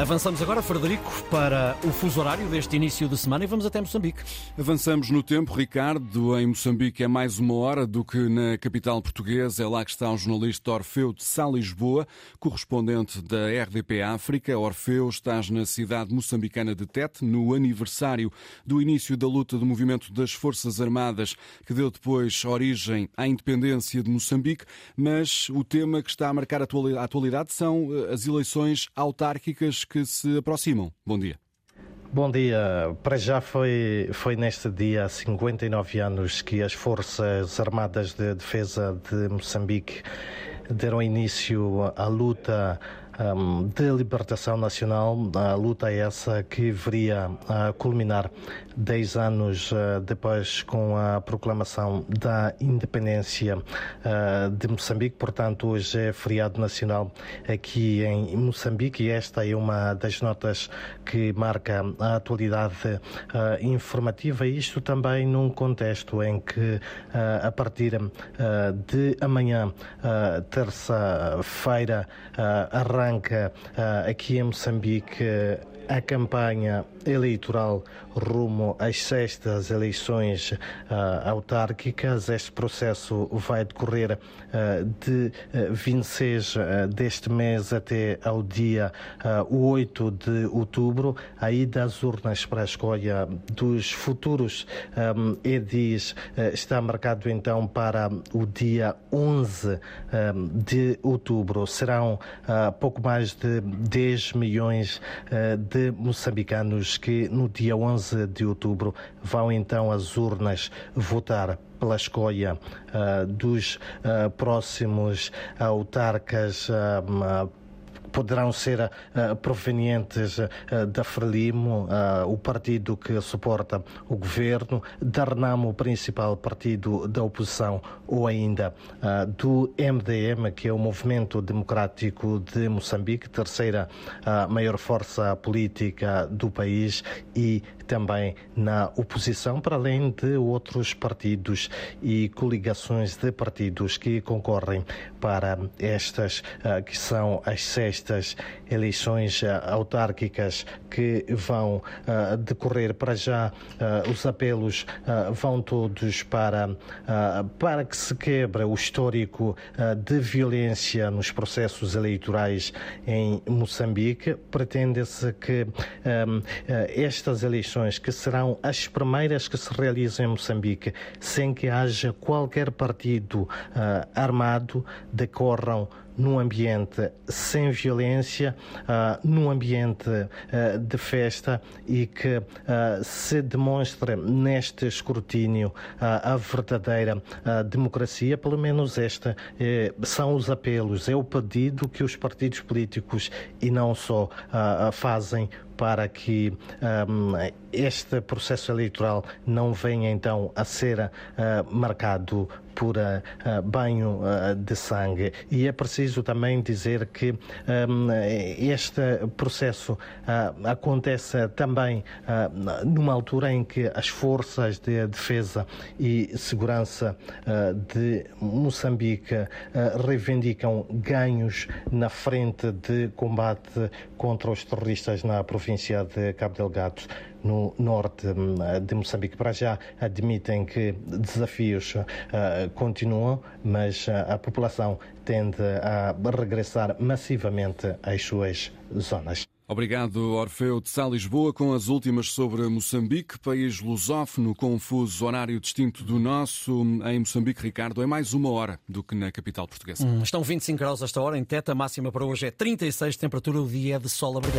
Avançamos agora, Frederico, para o fuso horário deste início de semana e vamos até Moçambique. Avançamos no tempo, Ricardo. Em Moçambique é mais uma hora do que na capital portuguesa. É lá que está o jornalista Orfeu de Sá Lisboa, correspondente da RDP África. Orfeu, estás na cidade moçambicana de Tete, no aniversário do início da luta do movimento das Forças Armadas, que deu depois origem à independência de Moçambique. Mas o tema que está a marcar a atualidade são eh, as eleições autárquicas que se aproximam. Bom dia. Bom dia. Para já foi, foi neste dia, há 59 anos, que as Forças Armadas de Defesa de Moçambique deram início à luta um, de libertação nacional, a luta é essa que viria a culminar 10 anos uh, depois com a proclamação da independência uh, de Moçambique. Portanto, hoje é feriado nacional aqui em Moçambique e esta é uma das notas que marca a atualidade uh, informativa. Isto também num contexto em que, a partir de amanhã, terça-feira, arranca arranca uh, aqui em Moçambique a campanha eleitoral rumo às sextas eleições uh, autárquicas. Este processo vai decorrer uh, de uh, 26 deste mês até ao dia uh, 8 de outubro. A ida às urnas para a escolha dos futuros um, edis está marcado então para o dia 11 um, de outubro. Serão pouco mais de 10 milhões de moçambicanos que no dia 11 de outubro vão então às urnas votar pela escolha uh, dos uh, próximos autarcas uh, poderão ser uh, provenientes uh, da Frelimo, o partido que suporta o governo, da Renamo, o principal partido da oposição, ou ainda do MDM, que é o Movimento Democrático de Moçambique, terceira maior força política do país e também na oposição, para além de outros partidos e coligações de partidos que concorrem para estas que são as seis estas eleições eh, autárquicas que vão uh, decorrer para já, uh, os apelos vão todos para, para que se quebre o histórico de violência nos processos eleitorais em Moçambique. Pretende-se que um, estas eleições, que serão as primeiras que se realizam em Moçambique, sem que haja qualquer partido armado, decorram num ambiente sem violência, uh, num ambiente uh, de festa e que uh, se demonstre neste escrutínio a verdadeira democracia, pelo menos esta eh, são os apelos, é o pedido que os partidos políticos e não só fazem para que um, este processo eleitoral não venha então a ser uh, marcado por uh, banho uh, de sangue. E é preciso também dizer que um, este processo acontece também numa altura em que as forças de defesa e segurança de Moçambique reivindicam ganhos na frente de combate contra os terroristas na província de Cabo Delgado no norte hum, de Moçambique. Para já admitem que desafios uh, continuam, mas uh, a população tende a regressar massivamente às suas zonas. Obrigado, Orfeu de Sá Lisboa, com as últimas sobre Moçambique, país lusófono, confuso, horário distinto do nosso. Em Moçambique, Ricardo, é mais uma hora do que na capital portuguesa. Hum, estão 25 graus esta hora, em Teta, máxima para hoje é 36, temperatura, o dia é de sol a brilhar.